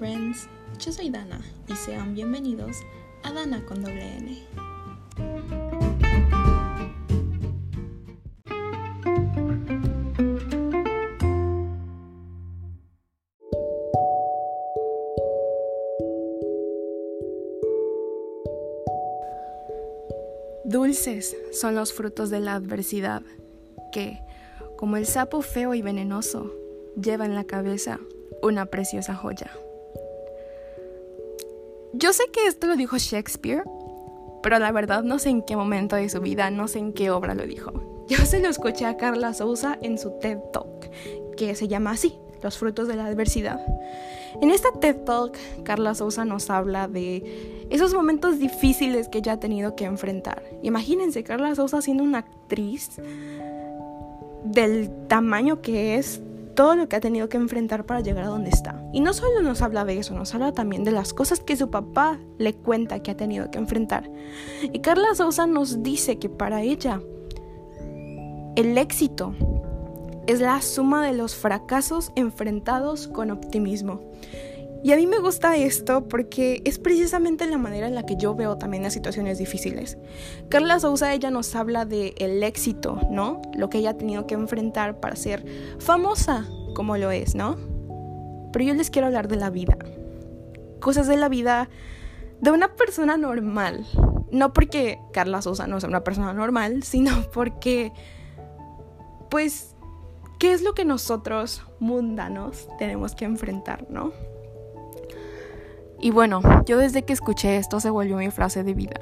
friends, yo soy Dana y sean bienvenidos a Dana con doble N. Dulces son los frutos de la adversidad que, como el sapo feo y venenoso, lleva en la cabeza una preciosa joya. Yo sé que esto lo dijo Shakespeare, pero la verdad no sé en qué momento de su vida, no sé en qué obra lo dijo. Yo se lo escuché a Carla Souza en su TED Talk, que se llama así, Los frutos de la adversidad. En esta TED Talk, Carla Souza nos habla de esos momentos difíciles que ella ha tenido que enfrentar. Imagínense, Carla Souza siendo una actriz del tamaño que es todo lo que ha tenido que enfrentar para llegar a donde está. Y no solo nos habla de eso, nos habla también de las cosas que su papá le cuenta que ha tenido que enfrentar. Y Carla Sousa nos dice que para ella el éxito es la suma de los fracasos enfrentados con optimismo. Y a mí me gusta esto porque es precisamente la manera en la que yo veo también las situaciones difíciles. Carla Sousa, ella nos habla de el éxito, ¿no? Lo que ella ha tenido que enfrentar para ser famosa como lo es, ¿no? Pero yo les quiero hablar de la vida. Cosas de la vida de una persona normal. No porque Carla Sousa no sea una persona normal, sino porque, pues, ¿qué es lo que nosotros mundanos tenemos que enfrentar, ¿no? Y bueno, yo desde que escuché esto se volvió mi frase de vida.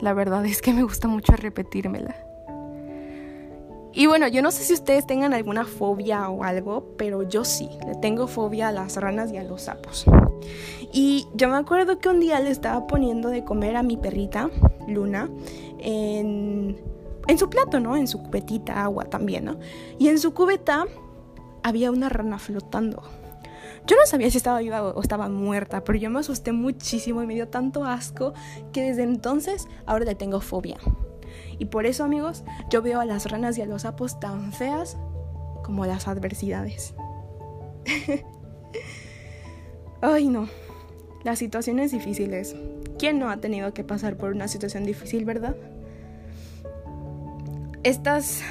La verdad es que me gusta mucho repetírmela. Y bueno, yo no sé si ustedes tengan alguna fobia o algo, pero yo sí, le tengo fobia a las ranas y a los sapos. Y yo me acuerdo que un día le estaba poniendo de comer a mi perrita, Luna, en, en su plato, ¿no? En su cubetita, agua también, ¿no? Y en su cubeta había una rana flotando. Yo no sabía si estaba viva o estaba muerta, pero yo me asusté muchísimo y me dio tanto asco que desde entonces ahora le tengo fobia. Y por eso, amigos, yo veo a las ranas y a los sapos tan feas como las adversidades. Ay, no. Las situaciones difíciles. ¿Quién no ha tenido que pasar por una situación difícil, verdad? Estas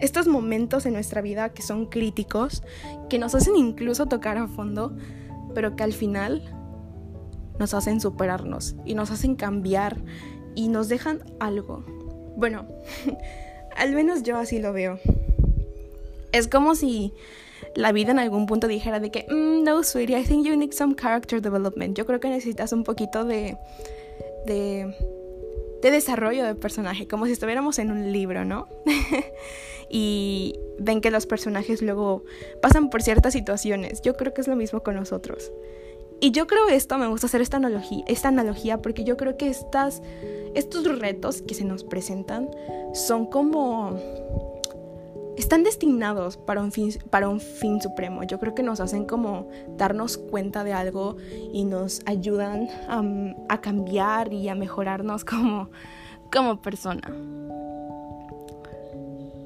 estos momentos en nuestra vida que son críticos, que nos hacen incluso tocar a fondo, pero que al final nos hacen superarnos y nos hacen cambiar y nos dejan algo. Bueno, al menos yo así lo veo. Es como si la vida en algún punto dijera de que, mm, no, sweetie, I think you need some character development. Yo creo que necesitas un poquito de, de, de desarrollo de personaje, como si estuviéramos en un libro, ¿no? y ven que los personajes luego pasan por ciertas situaciones. Yo creo que es lo mismo con nosotros. Y yo creo esto, me gusta hacer esta analogía, esta analogía porque yo creo que estas, estos retos que se nos presentan son como... están destinados para un, fin, para un fin supremo. Yo creo que nos hacen como darnos cuenta de algo y nos ayudan a, cambiar y a mejorarnos como, como persona.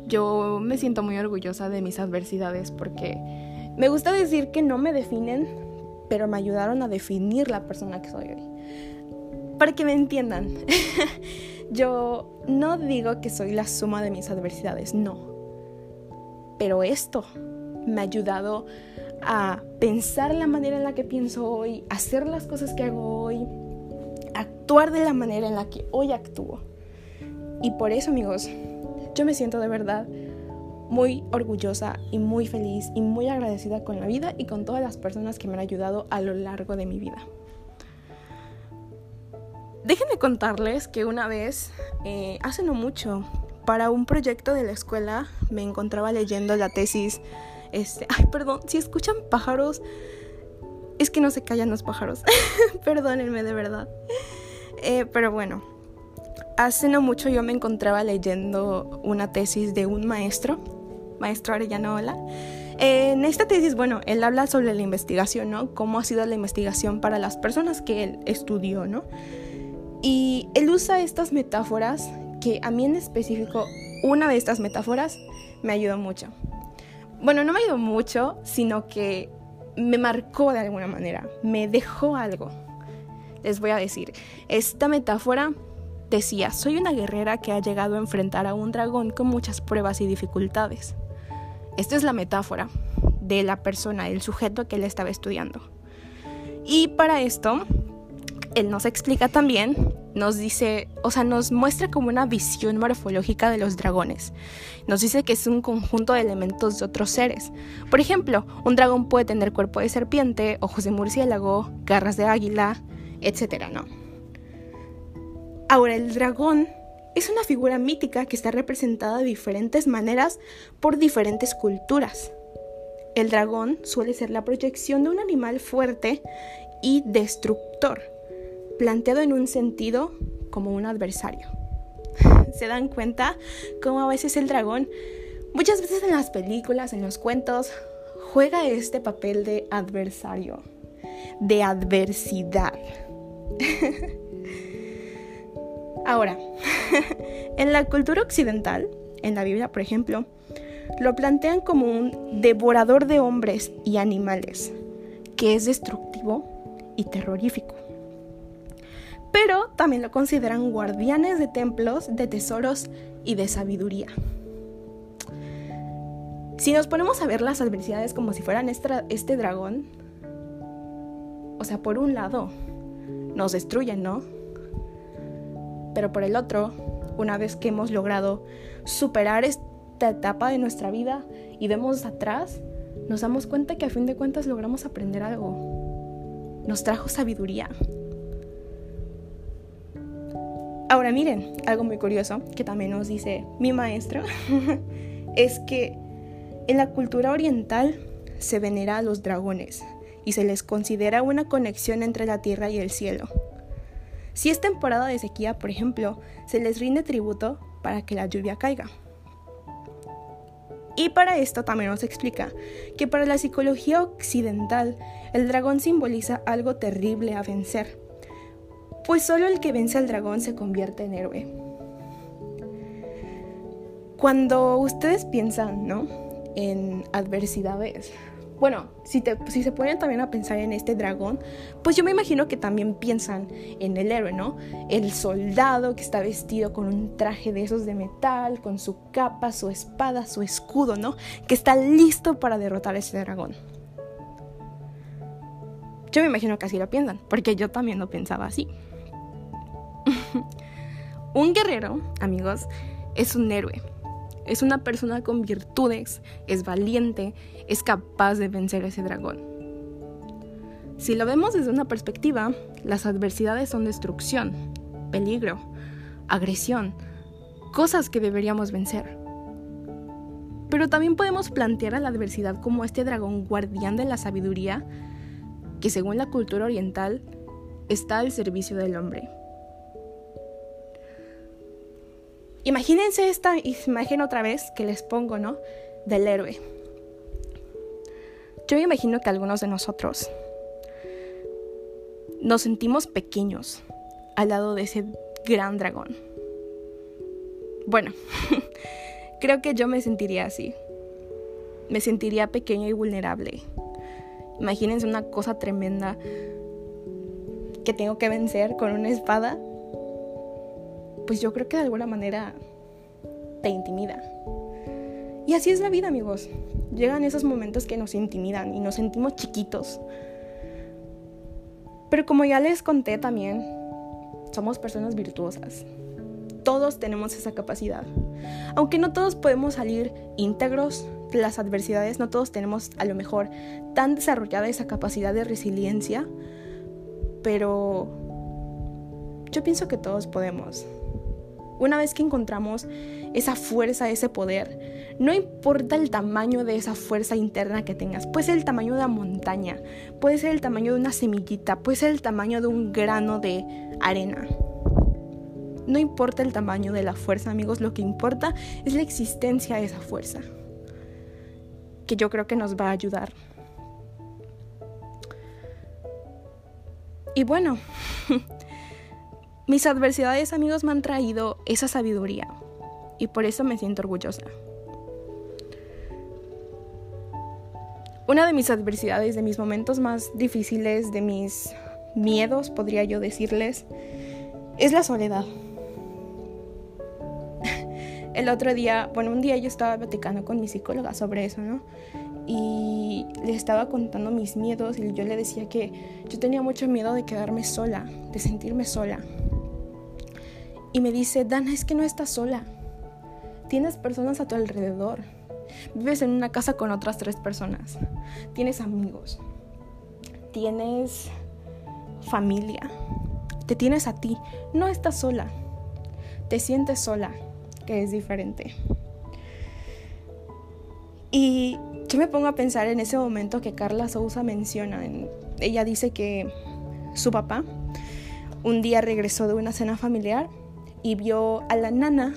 Yo me siento muy orgullosa de mis adversidades porque me gusta decir que no me definen, pero me ayudaron a definir la persona que soy hoy. Para que me entiendan, yo no digo que soy la suma de mis adversidades, no. Pero esto me ha ayudado a pensar la manera en la que pienso hoy, hacer las cosas que hago hoy, actuar de la manera en la que hoy actúo. Y por eso, amigos, yo me siento de verdad muy orgullosa y muy feliz y muy agradecida con la vida y con todas las personas que me han ayudado a lo largo de mi vida. Déjenme contarles que una vez, eh, hace no mucho, para un proyecto de la escuela me encontraba leyendo la tesis. Este, ay, perdón, si escuchan pájaros, es que no se callan los pájaros. Perdónenme de verdad. Eh, pero bueno, hace no mucho yo me encontraba leyendo una tesis de un maestro, maestro Arellano Ola. En esta tesis, bueno, él habla sobre la investigación, ¿no? Cómo ha sido la investigación para las personas que él estudió, ¿no? Y él usa estas metáforas que a mí en específico, una de estas metáforas me ayudó mucho. Bueno, no me ayudó mucho, sino que me marcó de alguna manera, me dejó algo. Les voy a decir, esta metáfora decía, soy una guerrera que ha llegado a enfrentar a un dragón con muchas pruebas y dificultades. Esta es la metáfora de la persona, el sujeto que él estaba estudiando. Y para esto, él nos explica también, nos dice, o sea, nos muestra como una visión morfológica de los dragones. Nos dice que es un conjunto de elementos de otros seres. Por ejemplo, un dragón puede tener cuerpo de serpiente, ojos de murciélago, garras de águila, etc. ¿no? Ahora, el dragón es una figura mítica que está representada de diferentes maneras por diferentes culturas. El dragón suele ser la proyección de un animal fuerte y destructor planteado en un sentido como un adversario. ¿Se dan cuenta cómo a veces el dragón, muchas veces en las películas, en los cuentos, juega este papel de adversario, de adversidad? Ahora, en la cultura occidental, en la Biblia por ejemplo, lo plantean como un devorador de hombres y animales, que es destructivo y terrorífico pero también lo consideran guardianes de templos, de tesoros y de sabiduría. Si nos ponemos a ver las adversidades como si fueran este dragón, o sea, por un lado, nos destruyen, ¿no? Pero por el otro, una vez que hemos logrado superar esta etapa de nuestra vida y vemos atrás, nos damos cuenta que a fin de cuentas logramos aprender algo. Nos trajo sabiduría, Ahora miren, algo muy curioso que también nos dice mi maestro, es que en la cultura oriental se venera a los dragones y se les considera una conexión entre la tierra y el cielo. Si es temporada de sequía, por ejemplo, se les rinde tributo para que la lluvia caiga. Y para esto también nos explica que para la psicología occidental el dragón simboliza algo terrible a vencer, pues solo el que vence al dragón se convierte en héroe. Cuando ustedes piensan, ¿no? En adversidades. Bueno, si, se ponen también a pensar en este dragón, pues yo me imagino que también piensan en el héroe, ¿no? El soldado que está vestido con un traje de esos de metal, con su capa, su espada, su escudo, ¿no? Que está listo para derrotar a ese dragón. Yo me imagino que así lo piensan, porque yo también lo pensaba así. un guerrero, amigos, es un héroe. Es una persona con virtudes, es valiente, es capaz de vencer a ese dragón. Si lo vemos desde una perspectiva, las adversidades son destrucción, peligro, agresión, cosas que deberíamos vencer. Pero también podemos plantear a la adversidad como este dragón guardián de la sabiduría que según la cultura oriental está al servicio del hombre. Imagínense esta imagen otra vez que les pongo, ¿no? Del héroe. Yo me imagino que algunos de nosotros nos sentimos pequeños al lado de ese gran dragón. Bueno, creo que yo me sentiría así. Me sentiría pequeño y vulnerable. Imagínense una cosa tremenda que tengo que vencer con una espada pues yo creo que de alguna manera te intimida. Y así es la vida, amigos. Llegan esos momentos que nos intimidan y nos sentimos chiquitos. Pero como ya les conté también, somos personas virtuosas. Todos tenemos esa capacidad. Aunque no todos podemos salir íntegros de las adversidades, no todos tenemos a lo mejor tan desarrollada esa capacidad de resiliencia, pero yo pienso que todos podemos. Una vez que encontramos esa fuerza, ese poder, no importa el tamaño de esa fuerza interna que tengas, puede ser el tamaño de una montaña, puede ser el tamaño de una semillita, puede ser el tamaño de un grano de arena. No importa el tamaño de la fuerza, amigos, lo que importa es la existencia de esa fuerza, que yo creo que nos va a ayudar. Y bueno, Mis adversidades, amigos, me han traído esa sabiduría y por eso me siento orgullosa. Una de mis adversidades, de mis momentos más difíciles, de mis miedos, podría yo decirles, es la soledad. El otro día, bueno, un día yo estaba platicando con mi psicóloga sobre eso, ¿no? Y le estaba contando mis miedos y yo le decía que yo tenía mucho miedo de quedarme sola, de sentirme sola. Y me dice, Dana, es que no estás sola. Tienes personas a tu alrededor. Vives en una casa con otras tres personas. Tienes amigos. Tienes familia. Te tienes a ti. No estás sola. Te sientes sola, que es diferente. Y yo me pongo a pensar en ese momento que Carla Sousa menciona. ella dice que su papá un día regresó de una cena familiar y vio a la nana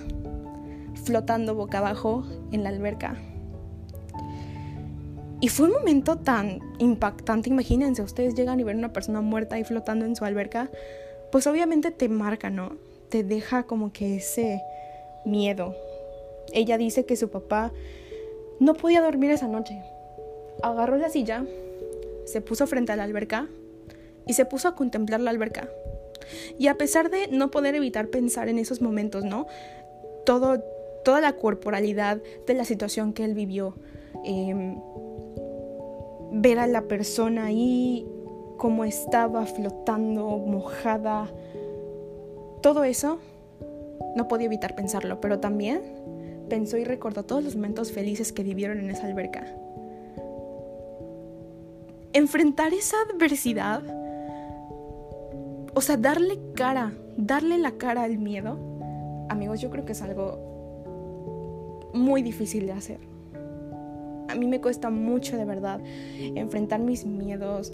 flotando boca abajo en la alberca. Y fue un momento tan impactante, imagínense, ustedes llegan y ven a una persona muerta ahí flotando en su alberca, pues obviamente te marca, ¿no? Te deja como que ese miedo. Ella dice que su papá no podía dormir esa noche. Agarró la silla, se puso frente a la alberca y se puso a contemplar la alberca. Y a pesar de no poder evitar pensar en esos momentos, ¿no? Todo, toda la corporalidad de la situación que él vivió, em, ver a la persona ahí como estaba flotando, mojada, todo eso, no podía evitar pensarlo, pero también pensó y recordó todos los momentos felices que vivieron en esa alberca. Enfrentar esa adversidad, o sea, darle cara, darle la cara al miedo, amigos, yo creo que es algo muy difícil de hacer a mí me cuesta mucho de verdad enfrentar mis miedos,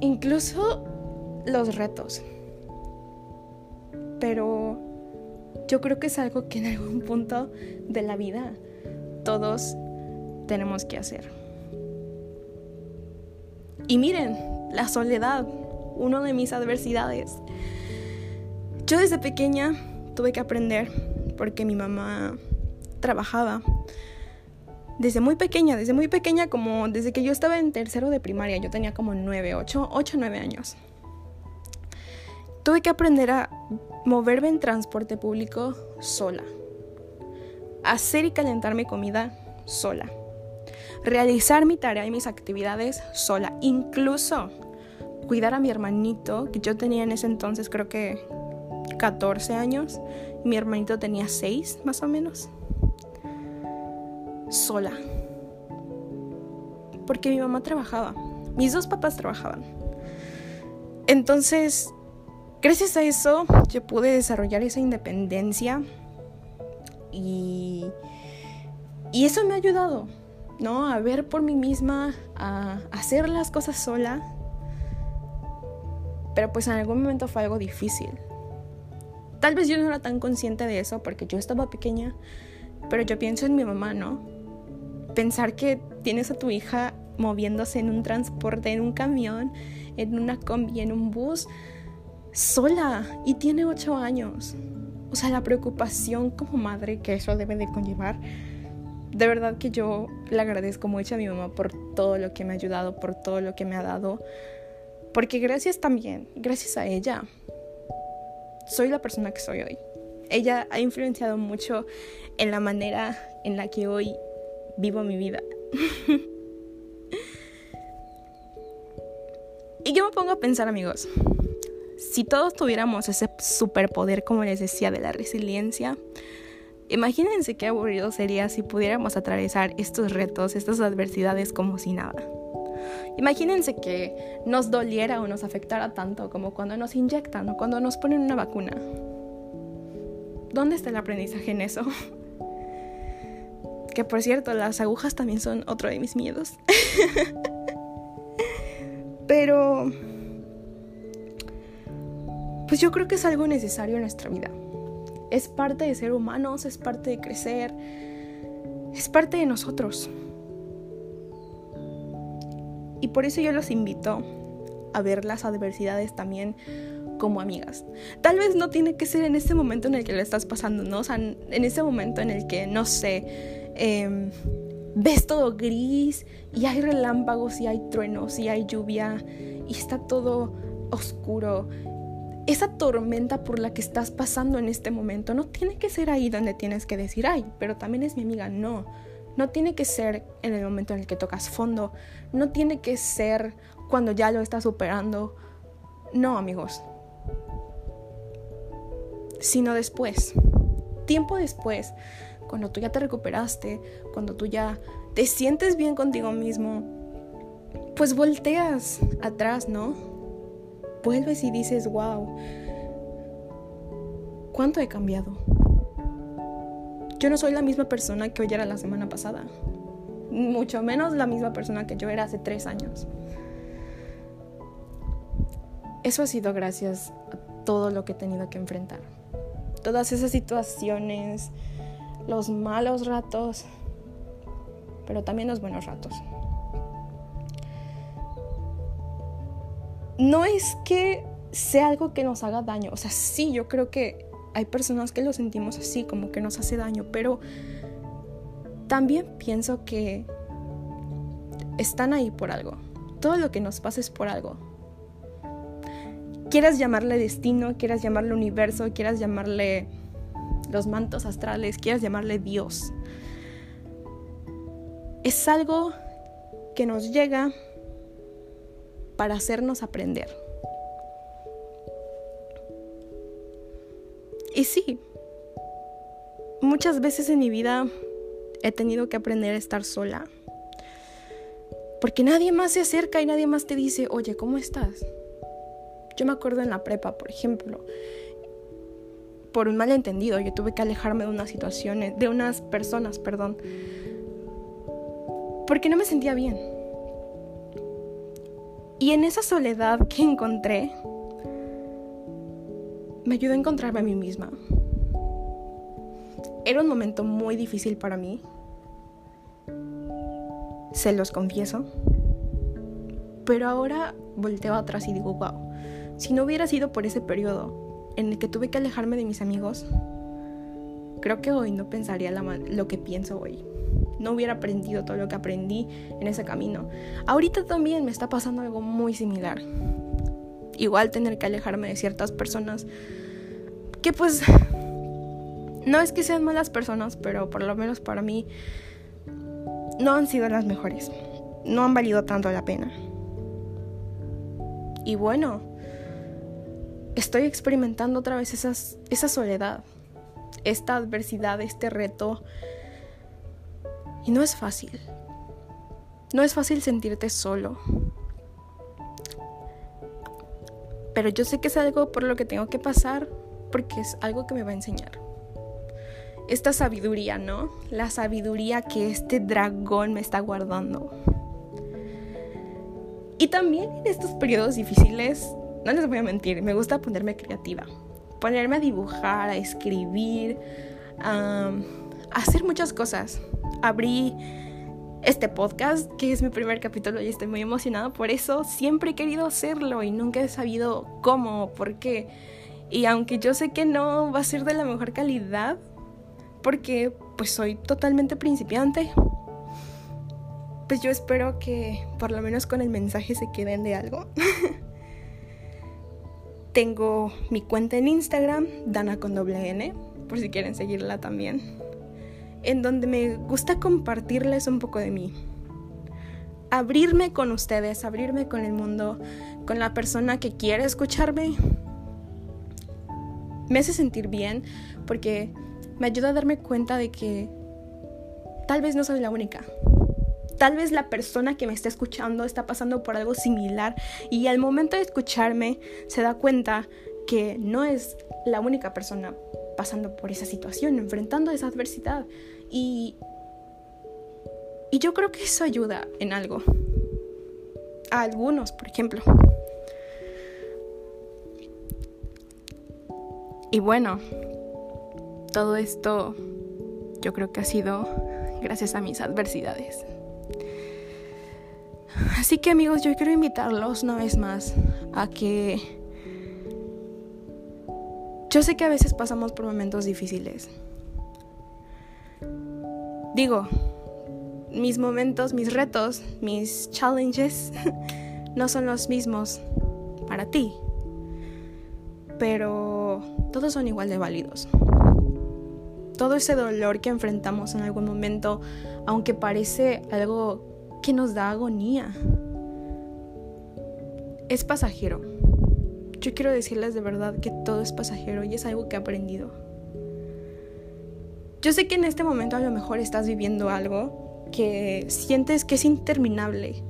incluso los retos. Pero yo creo que es algo que en algún punto de la vida todos tenemos que hacer. Y miren, la soledad, una de mis adversidades. Yo desde pequeña tuve que aprender porque mi mamá trabajaba desde muy pequeña, desde muy pequeña, como desde que yo estaba en tercero de primaria, yo tenía como 9, 8, 8, 9 años. Tuve que aprender a moverme en transporte público sola. Hacer y calentar mi comida sola. Realizar mi tarea y mis actividades sola. Incluso cuidar a mi hermanito, que yo tenía en ese entonces creo que 14 años. mi hermanito tenía 6 más o menos sola. Porque mi mamá trabajaba. Mis dos papás trabajaban. Entonces, gracias a eso, yo pude desarrollar esa independencia. Y, y eso me ha ayudado, ¿no? A ver por mí misma, a hacer las cosas sola. Pero pues en algún momento fue algo difícil. Tal vez yo no era tan consciente de eso porque yo estaba pequeña, pero yo pienso en mi mamá, ¿no? pensar que tienes a tu hija moviéndose en un transporte, en un camión, en una combi, en un bus, sola y tiene ocho años. O sea, la preocupación como madre que eso debe de conllevar. De verdad que yo le agradezco mucho a mi mamá por todo lo que me ha ayudado, por todo lo que me ha dado. Porque gracias también, gracias a ella, soy la persona que soy hoy. Ella ha influenciado mucho en la manera en la que hoy vivo mi vida. y yo me pongo a pensar, amigos, si todos tuviéramos ese superpoder, como les decía, de la resiliencia, imagínense qué aburrido sería si pudiéramos atravesar estos retos, estas adversidades como si nada. Imagínense que nos doliera o nos afectara tanto como cuando nos inyectan o cuando nos ponen una vacuna. ¿Dónde está el aprendizaje en eso? Que por cierto, las agujas también son otro de mis miedos. Pero... Pues yo creo que es algo necesario en nuestra vida. Es parte de ser humanos, es parte de crecer, es parte de nosotros. Y por eso yo los invito a ver las adversidades también como amigas. Tal vez no tiene que ser en ese momento en el que lo estás pasando, ¿no? O sea, en ese momento en el que, no sé, Em, ves todo gris y hay relámpagos y hay truenos y hay lluvia y está todo oscuro. Esa tormenta por la que estás pasando en este momento no tiene que ser ahí donde tienes que decir, ay, pero también es mi amiga, no. No tiene que ser en el momento en el que tocas fondo, no tiene que ser cuando ya lo estás superando. No, amigos. Sino después. Tiempo después, cuando tú ya te recuperaste, cuando tú ya te sientes bien contigo mismo, pues volteas atrás, ¿no? Vuelves y dices, wow, ¿cuánto he cambiado? Yo no soy la misma persona que hoy era la semana pasada, mucho menos la misma persona que yo era hace tres años. Eso ha sido gracias a todo lo que he tenido que enfrentar. Todas esas situaciones, los malos ratos, pero también los buenos ratos. No es que sea algo que nos haga daño, o sea, sí, yo creo que hay personas que lo sentimos así, como que nos hace daño, pero también pienso que están ahí por algo. Todo lo que nos pasa es por algo. Quieras llamarle destino, quieras llamarle universo, quieras llamarle los mantos astrales, quieras llamarle Dios. Es algo que nos llega para hacernos aprender. Y sí, muchas veces en mi vida he tenido que aprender a estar sola. Porque nadie más se acerca y nadie más te dice, oye, ¿cómo estás? Yo me acuerdo en la prepa, por ejemplo, por un malentendido, yo tuve que alejarme de unas situaciones, de unas personas, perdón, porque no me sentía bien. Y en esa soledad que encontré, me ayudó a encontrarme a mí misma. Era un momento muy difícil para mí, se los confieso, pero ahora volteo atrás y digo, wow, si no hubiera sido por ese periodo en el que tuve que alejarme de mis amigos, creo que hoy no pensaría lo que pienso hoy. No hubiera aprendido todo lo que aprendí en ese camino. Ahorita también me está pasando algo muy similar. Igual tener que alejarme de ciertas personas que pues no es que sean malas personas, pero por lo menos para mí no han sido las mejores. No han valido tanto la pena. Y bueno, estoy experimentando otra vez esa soledad, esta adversidad, este reto. Y no es fácil. No es fácil sentirte solo. Pero yo sé que es algo por lo que tengo que pasar porque es algo que me va a enseñar. Esta sabiduría, ¿no? La sabiduría que este dragón me está guardando. Y también en estos periodos difíciles no les voy a mentir, me gusta ponerme creativa. Ponerme a dibujar, a escribir, a, hacer muchas cosas. Abrí este podcast, que es mi primer capítulo y estoy muy emocionada por eso. Siempre he querido hacerlo y nunca he sabido cómo, por qué. Y aunque yo sé que no va a ser de la mejor calidad, porque pues soy totalmente principiante, pues yo espero que por lo menos con el mensaje se queden de algo. Tengo mi cuenta en Instagram, Dana con doble N, por si quieren seguirla también, en donde me gusta compartirles un poco de mí. Abrirme con ustedes, abrirme con el mundo, con la persona que quiere escucharme. Me hace sentir bien porque me ayuda a darme cuenta de que tal vez no soy la única. Tal vez la persona que me está escuchando está pasando por algo similar y al momento de escucharme se da cuenta que no es la única persona pasando por esa situación, enfrentando esa adversidad. Y, y yo creo que eso ayuda en algo. A algunos, por ejemplo. Y bueno, todo esto yo creo que ha sido gracias a mis adversidades. Así que amigos, yo quiero invitarlos una vez más a que... Yo sé que a veces pasamos por momentos difíciles. Digo, mis momentos, mis retos, mis challenges no son los mismos para ti. Pero todos son igual de válidos. Todo ese dolor que enfrentamos en algún momento, aunque parece algo que nos da agonía, es pasajero. Yo quiero decirles de verdad que todo es pasajero y es algo que he aprendido. Yo sé que en este momento a lo mejor estás viviendo algo que sientes que es interminable.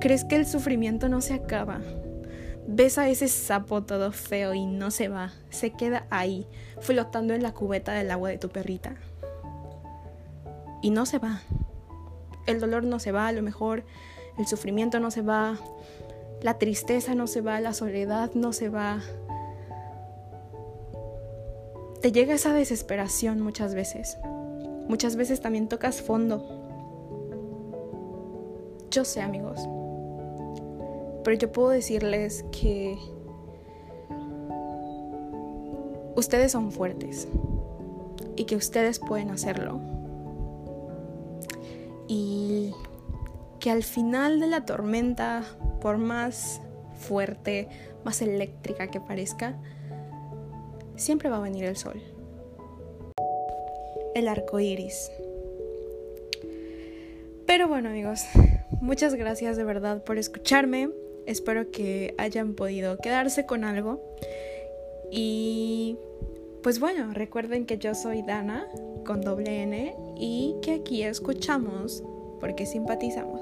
Crees que el sufrimiento no se acaba. Ves a ese sapo todo feo y no se va. Se queda ahí, flotando en la cubeta del agua de tu perrita. Y no se va. El dolor no se va, a lo mejor el sufrimiento no se va, la tristeza no se va, la soledad no se va. Te llega esa desesperación muchas veces. Muchas veces también tocas fondo. Yo sé, amigos. Pero yo puedo decirles que ustedes son fuertes y que ustedes pueden hacerlo. Y que al final de la tormenta por más fuerte, más eléctrica que parezca, siempre va a venir el sol. El arco iris. Pero bueno, amigos, muchas gracias de verdad por escucharme. Espero que hayan podido quedarse con algo. Y pues bueno, recuerden que yo soy Dana con doble N y que aquí escuchamos porque simpatizamos.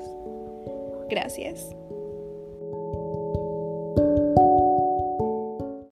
Gracias.